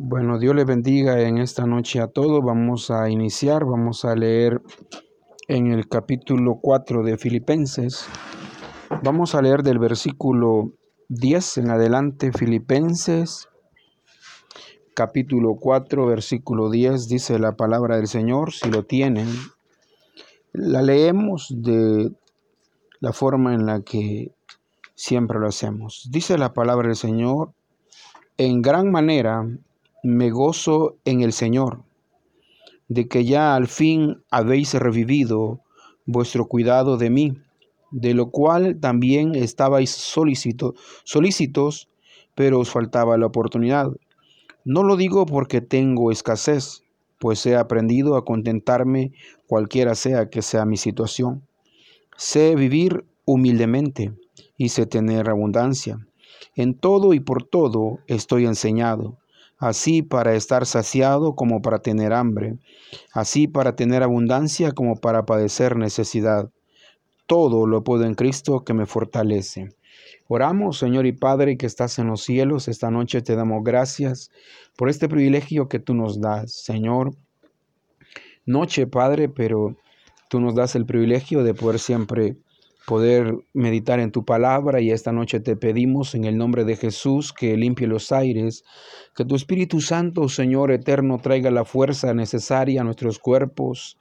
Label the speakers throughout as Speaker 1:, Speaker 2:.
Speaker 1: Bueno, Dios le bendiga en esta noche a todos. Vamos a iniciar, vamos a leer en el capítulo 4 de Filipenses. Vamos a leer del versículo 10 en adelante, Filipenses, capítulo 4, versículo 10, dice la palabra del Señor, si lo tienen. La leemos de la forma en la que siempre lo hacemos. Dice la palabra del Señor, en gran manera me gozo en el Señor, de que ya al fin habéis revivido vuestro cuidado de mí, de lo cual también estabais solícitos, pero os faltaba la oportunidad. No lo digo porque tengo escasez, pues he aprendido a contentarme cualquiera sea que sea mi situación. Sé vivir humildemente y sé tener abundancia. En todo y por todo estoy enseñado así para estar saciado como para tener hambre, así para tener abundancia como para padecer necesidad. Todo lo puedo en Cristo que me fortalece. Oramos, Señor y Padre, que estás en los cielos, esta noche te damos gracias por este privilegio que tú nos das, Señor. Noche, Padre, pero tú nos das el privilegio de poder siempre poder meditar en tu palabra y esta noche te pedimos en el nombre de Jesús que limpie los aires, que tu Espíritu Santo, Señor eterno, traiga la fuerza necesaria a nuestros cuerpos,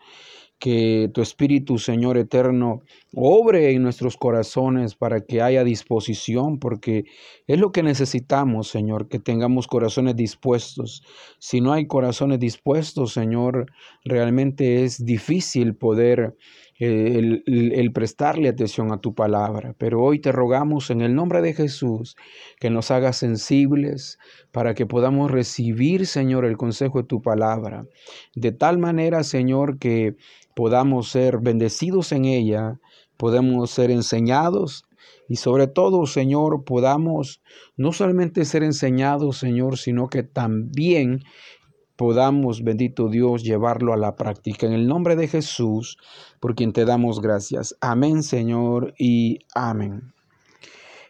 Speaker 1: que tu Espíritu, Señor eterno, obre en nuestros corazones para que haya disposición, porque es lo que necesitamos, Señor, que tengamos corazones dispuestos. Si no hay corazones dispuestos, Señor, realmente es difícil poder eh, el, prestarle atención a tu palabra. Pero hoy te rogamos en el nombre de Jesús que nos hagas sensibles para que podamos recibir, Señor, el consejo de tu palabra. De tal manera, Señor, que podamos ser bendecidos en ella, podemos ser enseñados y sobre todo, Señor, podamos no solamente ser enseñados, Señor, sino que también podamos, bendito Dios, llevarlo a la práctica. En el nombre de Jesús, por quien te damos gracias. Amén, Señor, y amén.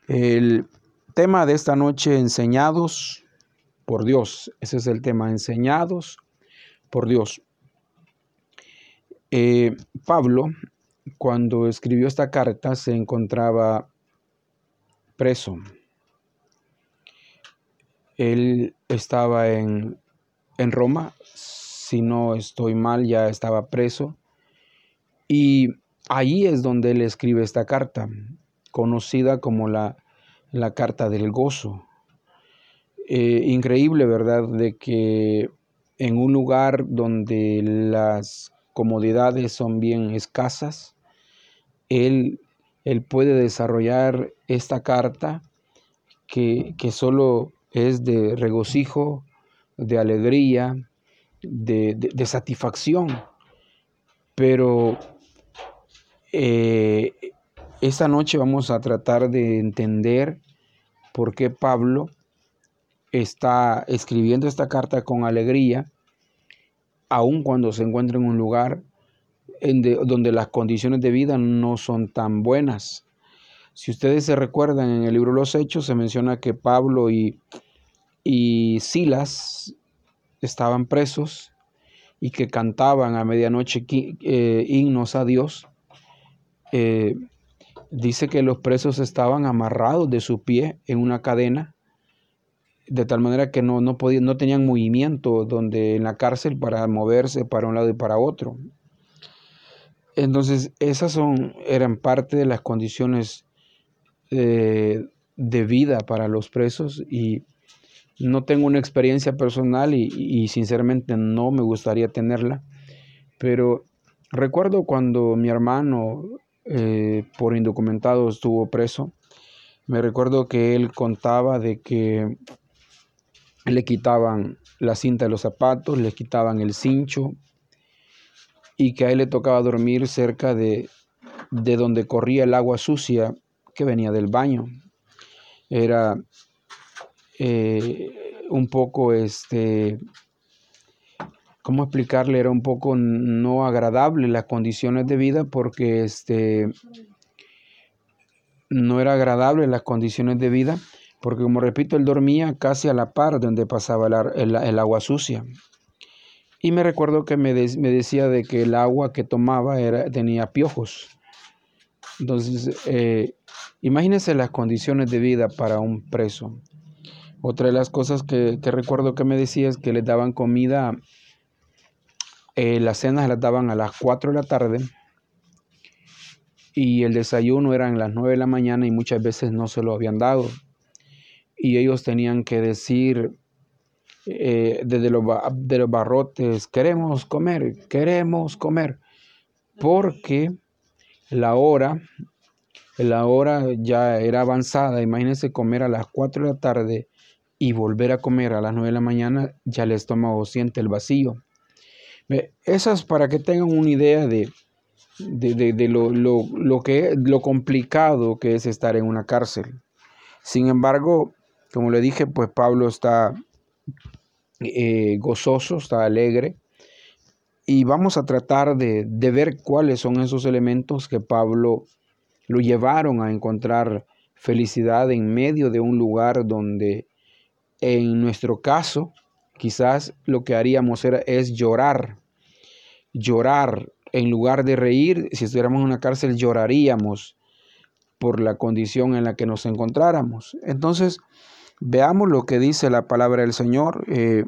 Speaker 1: El tema de esta noche, enseñados por Dios. Ese es el tema, enseñados por Dios. Eh, Pablo, cuando escribió esta carta, se encontraba preso. Él estaba en, en Roma, si no estoy mal, ya estaba preso. Y ahí es donde él escribe esta carta, conocida como la, la carta del gozo. Eh, increíble, ¿verdad? De que en un lugar donde las comodidades son bien escasas, él, él puede desarrollar esta carta que, que solo es de regocijo, de alegría, de, satisfacción. Pero eh, esta noche vamos a tratar de entender por qué Pablo está escribiendo esta carta con alegría aun cuando se encuentra en un lugar donde las condiciones de vida no son tan buenas. Si ustedes se recuerdan en el libro Los Hechos, se menciona que Pablo y, y Silas estaban presos y que cantaban a medianoche eh, himnos a Dios. Eh, dice que los presos estaban amarrados de su pie en una cadena de tal manera que no, no, podían, no tenían movimiento donde en la cárcel para moverse para un lado y para otro. Entonces, esas son, eran parte de las condiciones eh, de vida para los presos y no tengo una experiencia personal y, sinceramente no me gustaría tenerla, pero recuerdo cuando mi hermano eh, por indocumentado estuvo preso, me recuerdo que él contaba de que le quitaban la cinta de los zapatos, le quitaban el cincho y que a él le tocaba dormir cerca de, de donde corría el agua sucia que venía del baño. Era eh, un poco, este, ¿cómo explicarle? Era un poco no agradable las condiciones de vida porque este, no era agradable las condiciones de vida porque como repito, él dormía casi a la par donde pasaba el, agua sucia. Y me recuerdo que me, decía de que el agua que tomaba era, tenía piojos. Entonces, eh, imagínense las condiciones de vida para un preso. Otra de las cosas que, recuerdo que me decía es que le daban comida, eh, las cenas las daban a las 4 de la tarde y el desayuno eran las 9 de la mañana y muchas veces no se lo habían dado. Y ellos tenían que decir eh, desde los, de los barrotes, queremos comer, queremos comer, porque la hora, la hora ya era avanzada, imagínense comer a las 4 de la tarde y volver a comer a las 9 de la mañana, ya el estómago siente el vacío. Esas para que tengan una idea de, de, lo, lo, que, lo complicado que es estar en una cárcel. Sin embargo, como le dije, pues Pablo está eh, gozoso, está alegre. Y vamos a tratar de, de ver cuáles son esos elementos que Pablo lo llevaron a encontrar felicidad en medio de un lugar donde en nuestro caso, quizás lo que haríamos era, es llorar, llorar en lugar de reír. Si estuviéramos en una cárcel, lloraríamos por la condición en la que nos encontráramos. Entonces, veamos lo que dice la palabra del Señor. Eh,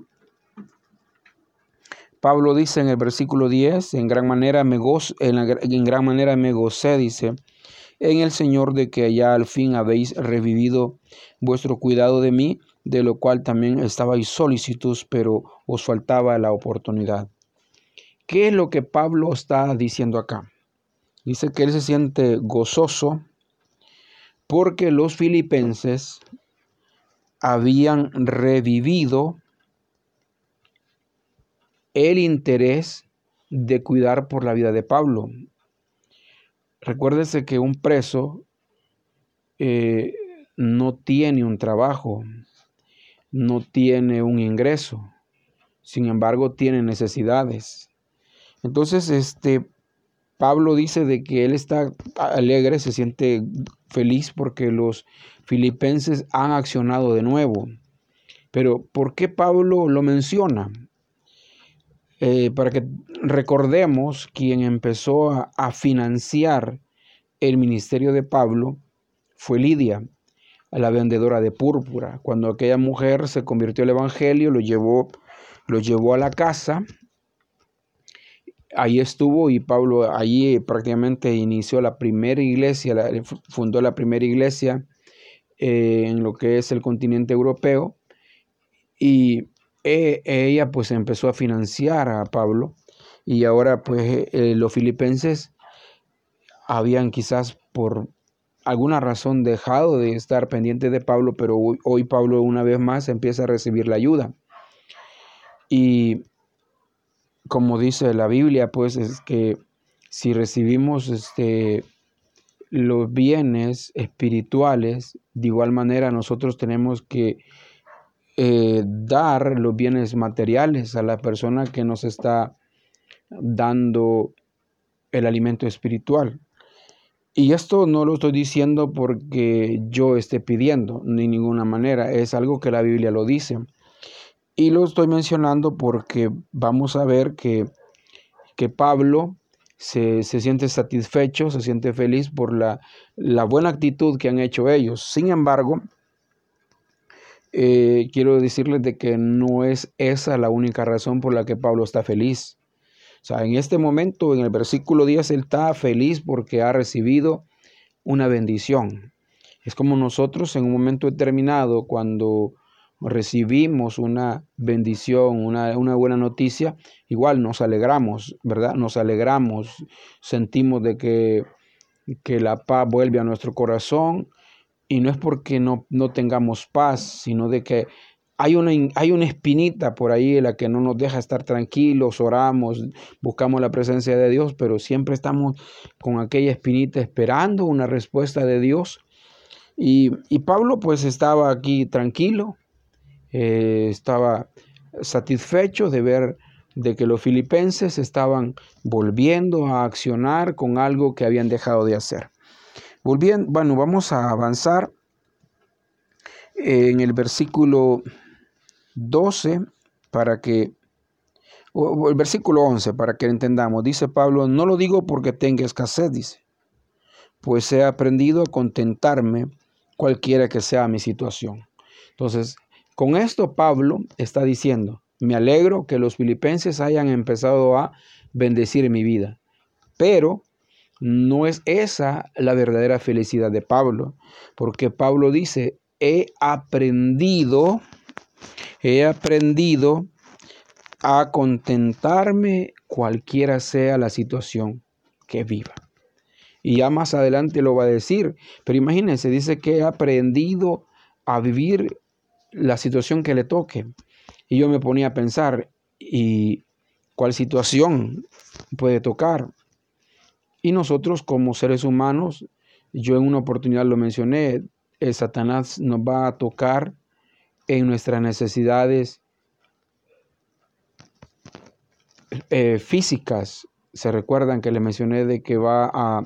Speaker 1: Pablo dice en el versículo 10, en gran manera me en, en gran manera me dice, en el Señor de que ya al fin habéis revivido vuestro cuidado de mí, de lo cual también estabais solicitos, pero os faltaba la oportunidad. ¿Qué es lo que Pablo está diciendo acá? Dice que él se siente gozoso porque los filipenses habían revivido el interés de cuidar por la vida de Pablo. Recuérdese que un preso eh, no tiene un trabajo, no tiene un ingreso, sin embargo tiene necesidades. Entonces, este Pablo dice de que él está alegre, se siente feliz porque los filipenses han accionado de nuevo. Pero ¿por qué Pablo lo menciona? Eh, para que recordemos quien empezó a financiar el ministerio de Pablo fue Lidia a la vendedora de púrpura. Cuando aquella mujer se convirtió al Evangelio, lo llevó, lo llevó a la casa. Ahí estuvo y Pablo allí prácticamente inició la primera iglesia, fundó la primera iglesia eh, en lo que es el continente europeo. Y e, ella pues empezó a financiar a Pablo y ahora pues eh, los filipenses habían quizás por alguna razón dejado de estar pendiente de Pablo, pero hoy, Pablo una vez más empieza a recibir la ayuda. Y como dice la Biblia, pues es que si recibimos este, los bienes espirituales, de igual manera nosotros tenemos que eh, dar los bienes materiales a la persona que nos está dando el alimento espiritual. Y esto no lo estoy diciendo porque yo esté pidiendo, ni ninguna manera, es algo que la Biblia lo dice. Y lo estoy mencionando porque vamos a ver que, que Pablo se, siente satisfecho, se siente feliz por la, la, buena actitud que han hecho ellos. Sin embargo, eh, quiero decirles de que no es esa la única razón por la que Pablo está feliz. Sea, en este momento, en el versículo 10, él está feliz porque ha recibido una bendición. Es como nosotros en un momento determinado, cuando recibimos una bendición, una, buena noticia, igual nos alegramos, ¿verdad? Nos alegramos, sentimos de que, que la paz vuelve a nuestro corazón y no es porque no, no tengamos paz, sino de que hay una, hay una espinita por ahí en la que no nos deja estar tranquilos, oramos, buscamos la presencia de Dios, pero siempre estamos con aquella espinita esperando una respuesta de Dios. Y, Pablo pues estaba aquí tranquilo, eh, estaba satisfecho de ver de que los filipenses estaban volviendo a accionar con algo que habían dejado de hacer. Volviendo, bueno, vamos a avanzar en el versículo 12, para que, o el versículo 11, para que entendamos, dice Pablo, no lo digo porque tenga escasez, dice, pues he aprendido a contentarme cualquiera que sea mi situación. Entonces, con esto Pablo está diciendo, me alegro que los filipenses hayan empezado a bendecir mi vida, pero no es esa la verdadera felicidad de Pablo, porque Pablo dice, he aprendido, he aprendido a contentarme cualquiera sea la situación que viva. Y ya más adelante lo va a decir, pero imagínense, dice que he aprendido a vivir la situación que le toque. Y yo me ponía a pensar, ¿y cuál situación puede tocar? Y nosotros como seres humanos, yo en una oportunidad lo mencioné, el Satanás nos va a tocar en nuestras necesidades eh, físicas. Se recuerdan que le mencioné de que va a,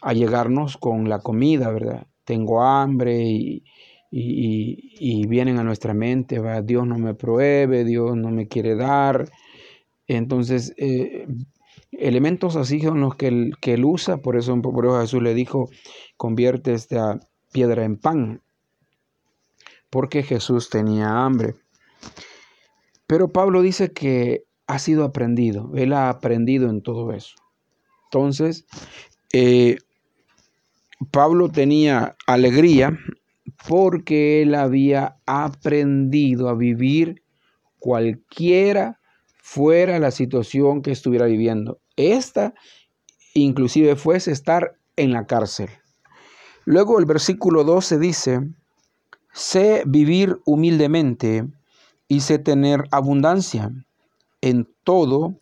Speaker 1: a llegarnos con la comida, ¿verdad? Tengo hambre y, y, vienen a nuestra mente, ¿verdad? Dios no me pruebe, Dios no me quiere dar. Entonces, eh, elementos así son los que él, que él usa, por eso, por eso Jesús le dijo, convierte esta piedra en pan, porque Jesús tenía hambre. Pero Pablo dice que ha sido aprendido, él ha aprendido en todo eso. Entonces, eh, Pablo tenía alegría porque él había aprendido a vivir cualquiera fuera la situación que estuviera viviendo. Esta inclusive fuese estar en la cárcel. Luego el versículo 12 dice, sé vivir humildemente y sé tener abundancia. En todo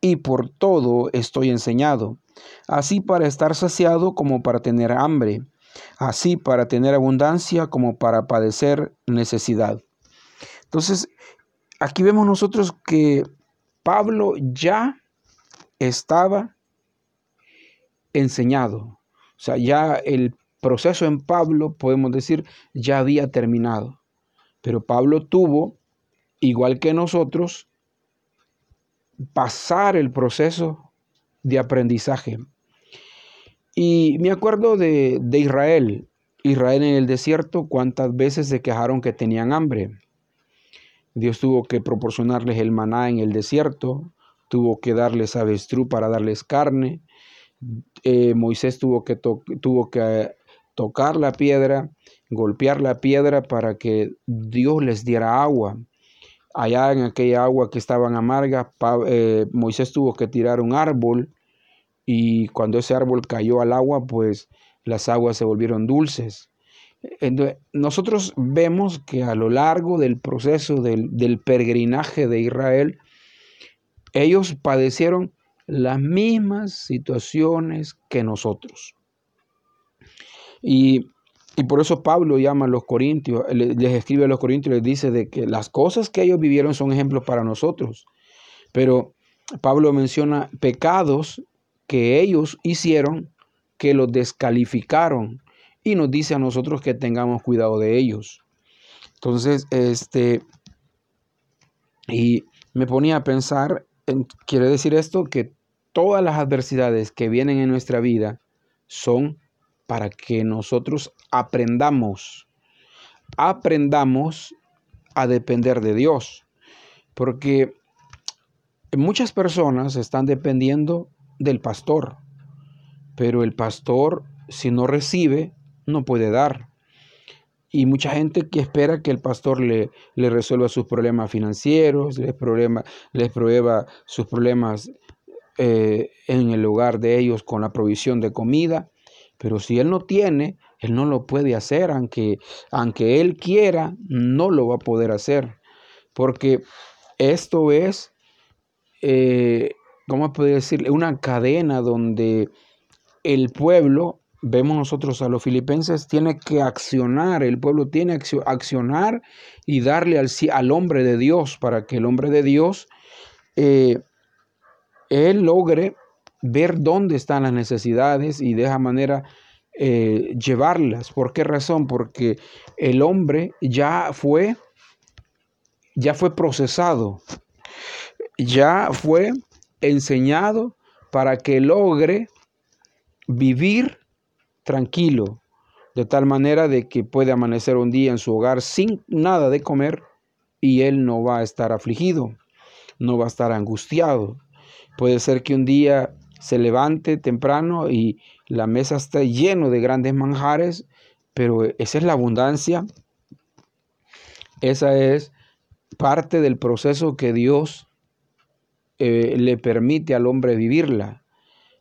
Speaker 1: y por todo estoy enseñado, así para estar saciado como para tener hambre, así para tener abundancia como para padecer necesidad. Entonces, aquí vemos nosotros que Pablo ya estaba enseñado. O sea, ya el proceso en Pablo, podemos decir, ya había terminado. Pero Pablo tuvo, igual que nosotros, pasar el proceso de aprendizaje. Y me acuerdo de, de Israel, Israel en el desierto, cuántas veces se quejaron que tenían hambre. Dios tuvo que proporcionarles el maná en el desierto, tuvo que darles avestruz para darles carne. Eh, Moisés tuvo que, tuvo que tocar la piedra, golpear la piedra para que Dios les diera agua. Allá en aquella agua que estaban amarga, eh, Moisés tuvo que tirar un árbol y cuando ese árbol cayó al agua, pues las aguas se volvieron dulces nosotros vemos que a lo largo del proceso del, peregrinaje de Israel, ellos padecieron las mismas situaciones que nosotros. Y, por eso Pablo llama a los corintios, les escribe a los corintios, les dice de que las cosas que ellos vivieron son ejemplos para nosotros. Pero Pablo menciona pecados que ellos hicieron que los descalificaron y nos dice a nosotros que tengamos cuidado de ellos. Entonces, este, y me ponía a pensar, quiere decir esto que todas las adversidades que vienen en nuestra vida son para que nosotros aprendamos, aprendamos a depender de Dios. Porque muchas personas están dependiendo del pastor, pero el pastor si no recibe, no puede dar. Y mucha gente que espera que el pastor le, resuelva sus problemas financieros, les prueba sus problemas eh, en el lugar de ellos con la provisión de comida. Pero si él no tiene, él no lo puede hacer, aunque, aunque él quiera, no lo va a poder hacer. Porque esto es, eh, ¿cómo puede decir? Una cadena donde el pueblo vemos nosotros a los filipenses, tiene que accionar, el pueblo tiene que accionar y darle al, al hombre de Dios para que el hombre de Dios, eh, él logre ver dónde están las necesidades y de esa manera eh, llevarlas. ¿Por qué razón? Porque el hombre ya fue, ya fue procesado, ya fue enseñado para que logre vivir tranquilo, de tal manera de que puede amanecer un día en su hogar sin nada de comer y él no va a estar afligido, no va a estar angustiado. Puede ser que un día se levante temprano y la mesa esté lleno de grandes manjares, pero esa es la abundancia. Esa es parte del proceso que Dios eh, le permite al hombre vivirla.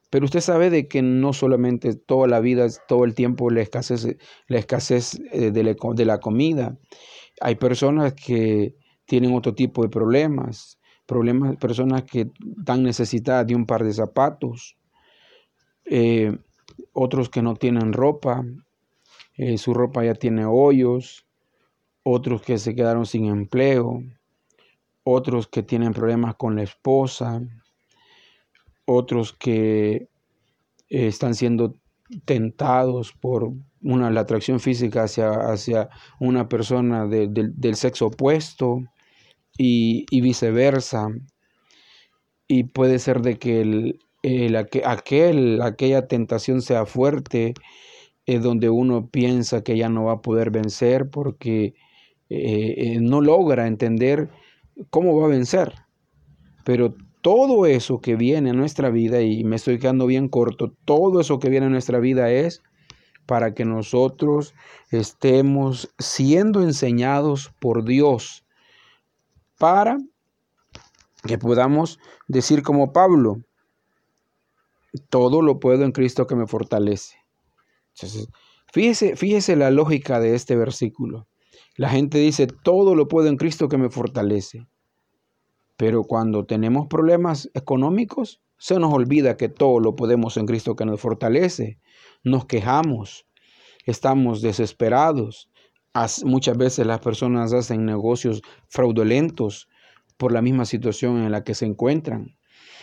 Speaker 1: Pero usted sabe de que no solamente toda la vida, todo el tiempo la escasez, la escasez eh, de la comida. Hay personas que tienen otro tipo de problemas, problemas, personas que están necesitadas de un par de zapatos, eh, otros que no tienen ropa, eh, su ropa ya tiene hoyos, otros que se quedaron sin empleo, otros que tienen problemas con la esposa, otros que eh, están siendo tentados por una, la atracción física hacia, hacia una persona del sexo opuesto y, viceversa. Y puede ser de que el, aquel, aquella tentación sea fuerte, eh, donde uno piensa que ya no va a poder vencer porque eh, no logra entender cómo va a vencer. Pero todo eso que viene a nuestra vida, y me estoy quedando bien corto, todo eso que viene a nuestra vida es para que nosotros estemos siendo enseñados por Dios, para que podamos decir como Pablo, todo lo puedo en Cristo que me fortalece. Fíjese, fíjese la lógica de este versículo. La gente dice, todo lo puedo en Cristo que me fortalece. Pero cuando tenemos problemas económicos, se nos olvida que todo lo podemos en Cristo que nos fortalece. Nos quejamos, estamos desesperados. Muchas veces las personas hacen negocios fraudulentos por la misma situación en la que se encuentran.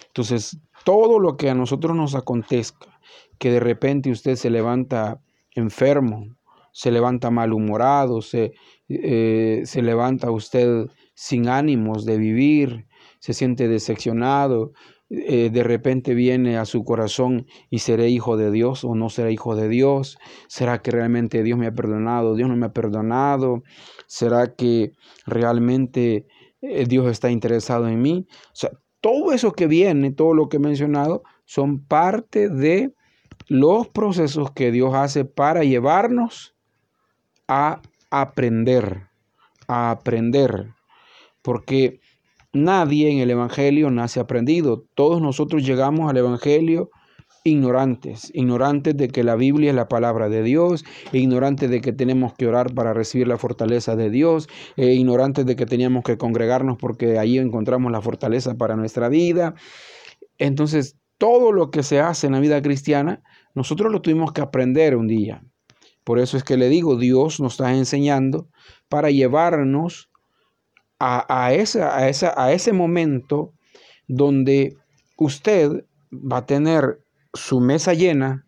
Speaker 1: Entonces, todo lo que a nosotros nos acontezca, que de repente usted se levanta enfermo, se levanta malhumorado, se, eh, se levanta usted sin ánimos de vivir, se siente decepcionado, eh, de repente viene a su corazón y seré hijo de Dios o no seré hijo de Dios, será que realmente Dios me ha perdonado, Dios no me ha perdonado, será que realmente eh, Dios está interesado en mí. O sea, todo eso que viene, todo lo que he mencionado, son parte de los procesos que Dios hace para llevarnos a aprender, a aprender. Porque nadie en el Evangelio nace aprendido. Todos nosotros llegamos al Evangelio ignorantes, ignorantes de que la Biblia es la palabra de Dios, ignorantes de que tenemos que orar para recibir la fortaleza de Dios, e ignorantes de que teníamos que congregarnos porque ahí encontramos la fortaleza para nuestra vida. Entonces, todo lo que se hace en la vida cristiana, nosotros lo tuvimos que aprender un día. Por eso es que le digo, Dios nos está enseñando para llevarnos a, esa, a, esa, a ese momento donde usted va a tener su mesa llena,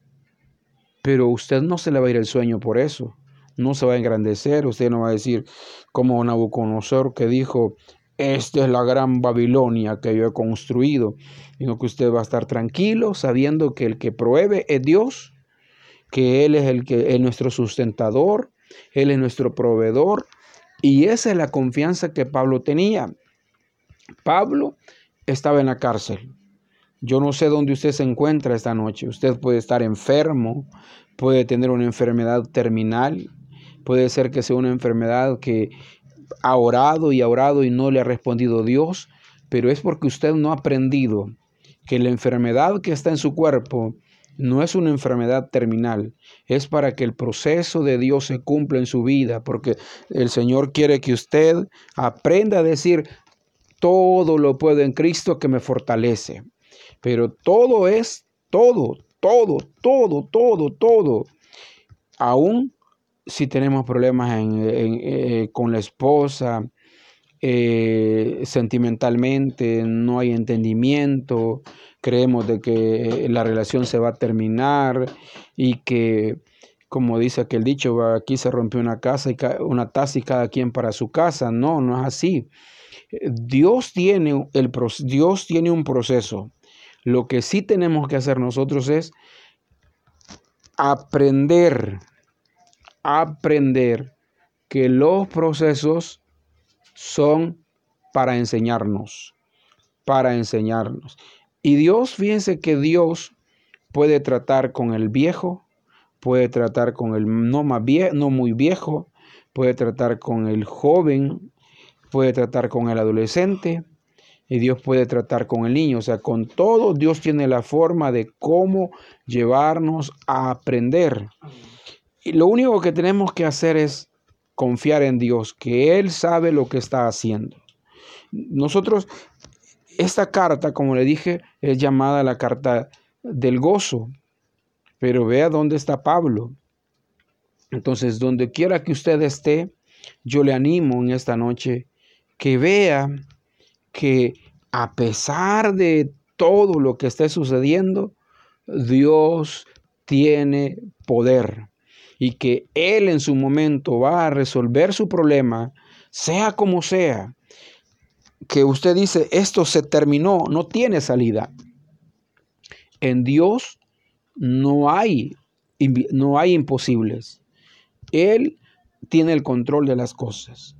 Speaker 1: pero usted no se le va a ir el sueño por eso. No se va a engrandecer, usted no va a decir como Nabucodonosor que dijo, esta es la gran Babilonia que yo he construido, sino que usted va a estar tranquilo sabiendo que el que provee es Dios, que Él es el que es nuestro sustentador, Él es nuestro proveedor y esa es la confianza que Pablo tenía. Pablo estaba en la cárcel. Yo no sé dónde usted se encuentra esta noche. Usted puede estar enfermo, puede tener una enfermedad terminal, puede ser que sea una enfermedad que ha orado y ha orado y no le ha respondido Dios, pero es porque usted no ha aprendido que la enfermedad que está en su cuerpo no es una enfermedad terminal, es para que el proceso de Dios se cumpla en su vida, porque el Señor quiere que usted aprenda a decir, todo lo puedo en Cristo que me fortalece. Pero todo es, todo, todo, todo, todo, todo. Aún si tenemos problemas eh, con la esposa, eh, sentimentalmente, no hay entendimiento, creemos de que la relación se va a terminar y que como dice aquel dicho, aquí se rompió una casa y una taza y cada quien para su casa. No, no es así. Dios tiene, el, Dios tiene un proceso. Lo que sí tenemos que hacer nosotros es aprender, aprender que los procesos son para enseñarnos, para enseñarnos. Y Dios, fíjense que Dios puede tratar con el viejo, puede tratar con el no, más no muy viejo, puede tratar con el joven, puede tratar con el adolescente y Dios puede tratar con el niño. O sea, con todo Dios tiene la forma de cómo llevarnos a aprender. Y lo único que tenemos que hacer es confiar en Dios, que Él sabe lo que está haciendo. Nosotros, esta carta, como le dije, es llamada la carta del gozo. Pero vea dónde está Pablo. Entonces, donde quiera que usted esté, yo le animo en esta noche que vea que a pesar de todo lo que esté sucediendo, Dios tiene poder y que Él en su momento va a resolver su problema, sea como sea. Que usted dice, esto se terminó, no tiene salida. En Dios no hay, no hay imposibles. Él tiene el control de las cosas.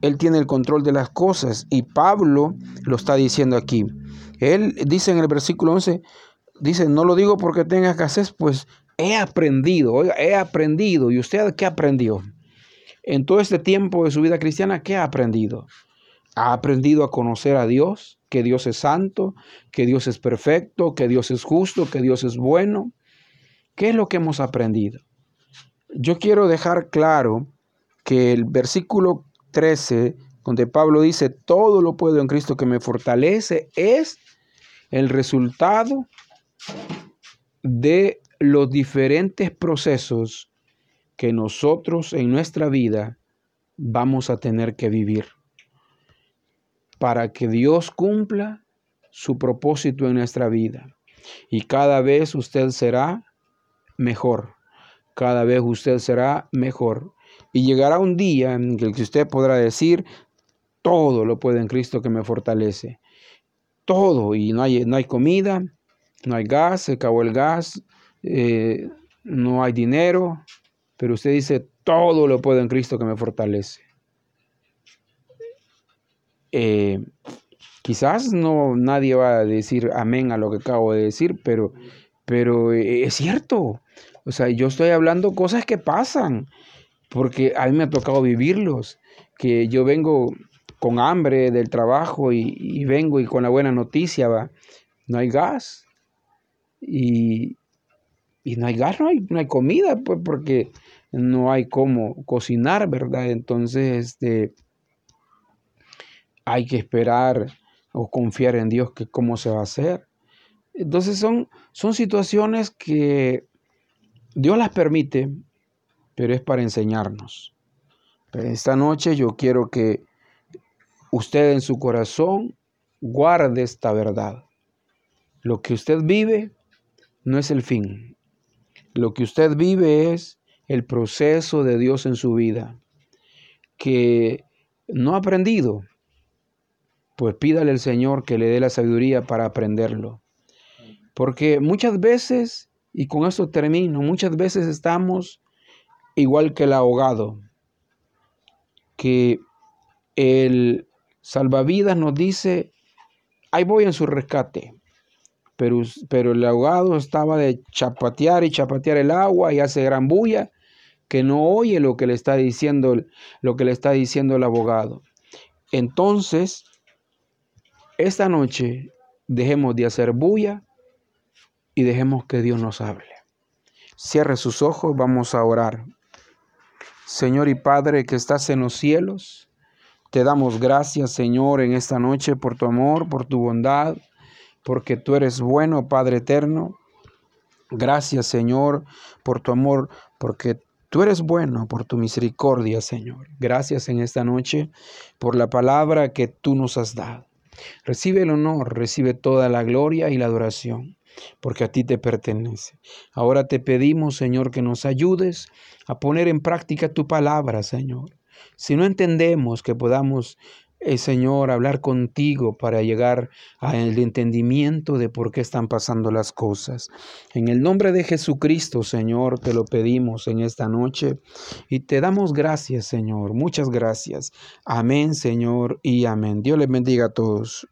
Speaker 1: Él tiene el control de las cosas y Pablo lo está diciendo aquí. Él dice en el versículo 11, dice, no lo digo porque tenga escasez, pues he aprendido, oiga, he aprendido. ¿Y usted qué aprendió? En todo este tiempo de su vida cristiana, ¿qué ha aprendido? Ha aprendido a conocer a Dios, que Dios es santo, que Dios es perfecto, que Dios es justo, que Dios es bueno. ¿Qué es lo que hemos aprendido? Yo quiero dejar claro que el versículo 13, donde Pablo dice, todo lo puedo en Cristo que me fortalece, es el resultado de los diferentes procesos que nosotros en nuestra vida vamos a tener que vivir para que Dios cumpla su propósito en nuestra vida. Y cada vez usted será mejor, cada vez usted será mejor. Y llegará un día en el que usted podrá decir, todo lo puede en Cristo que me fortalece. Todo, y no hay, no hay comida, no hay gas, se acabó el gas, eh, no hay dinero, pero usted dice, todo lo puedo en Cristo que me fortalece. Eh, quizás no nadie va a decir amén a lo que acabo de decir, pero, pero eh, es cierto. O sea, yo estoy hablando cosas que pasan porque a mí me ha tocado vivirlos, que yo vengo con hambre del trabajo y, vengo y con la buena noticia, va, no hay gas y, no hay gas, no hay, no hay comida, pues porque no hay cómo cocinar, ¿verdad? Entonces, este, hay que esperar o confiar en Dios que cómo se va a hacer. Entonces son, son situaciones que Dios las permite pero es para enseñarnos. esta noche yo quiero que usted en su corazón guarde esta verdad. Lo que usted vive no es el fin. Lo que usted vive es el proceso de Dios en su vida, que no ha aprendido, pues pídale al Señor que le dé la sabiduría para aprenderlo. Porque muchas veces, y con esto termino, muchas veces estamos igual que el ahogado, que el salvavidas nos dice, ahí voy en su rescate, pero, pero el ahogado estaba de chapatear y chapatear el agua y hace gran bulla, que no oye lo que le está diciendo, lo que le está diciendo el abogado. Entonces, esta noche dejemos de hacer bulla y dejemos que Dios nos hable. Cierre sus ojos, vamos a orar. Señor y Padre que estás en los cielos, te damos gracias, Señor, en esta noche por tu amor, por tu bondad, porque tú eres bueno, Padre eterno. Gracias, Señor, por tu amor, porque tú eres bueno, por tu misericordia, Señor. Gracias en esta noche por la palabra que tú nos has dado. Recibe el honor, recibe toda la gloria y la adoración. porque a ti te pertenece. Ahora te pedimos, Señor, que nos ayudes a poner en práctica tu palabra, Señor. Si no entendemos que podamos eh, Señor, hablar contigo para llegar al entendimiento de por qué están pasando las cosas. En el nombre de Jesucristo, Señor, te lo pedimos en esta noche y te damos gracias, Señor. Muchas gracias. Amén, Señor, y amén. Dios les bendiga a todos.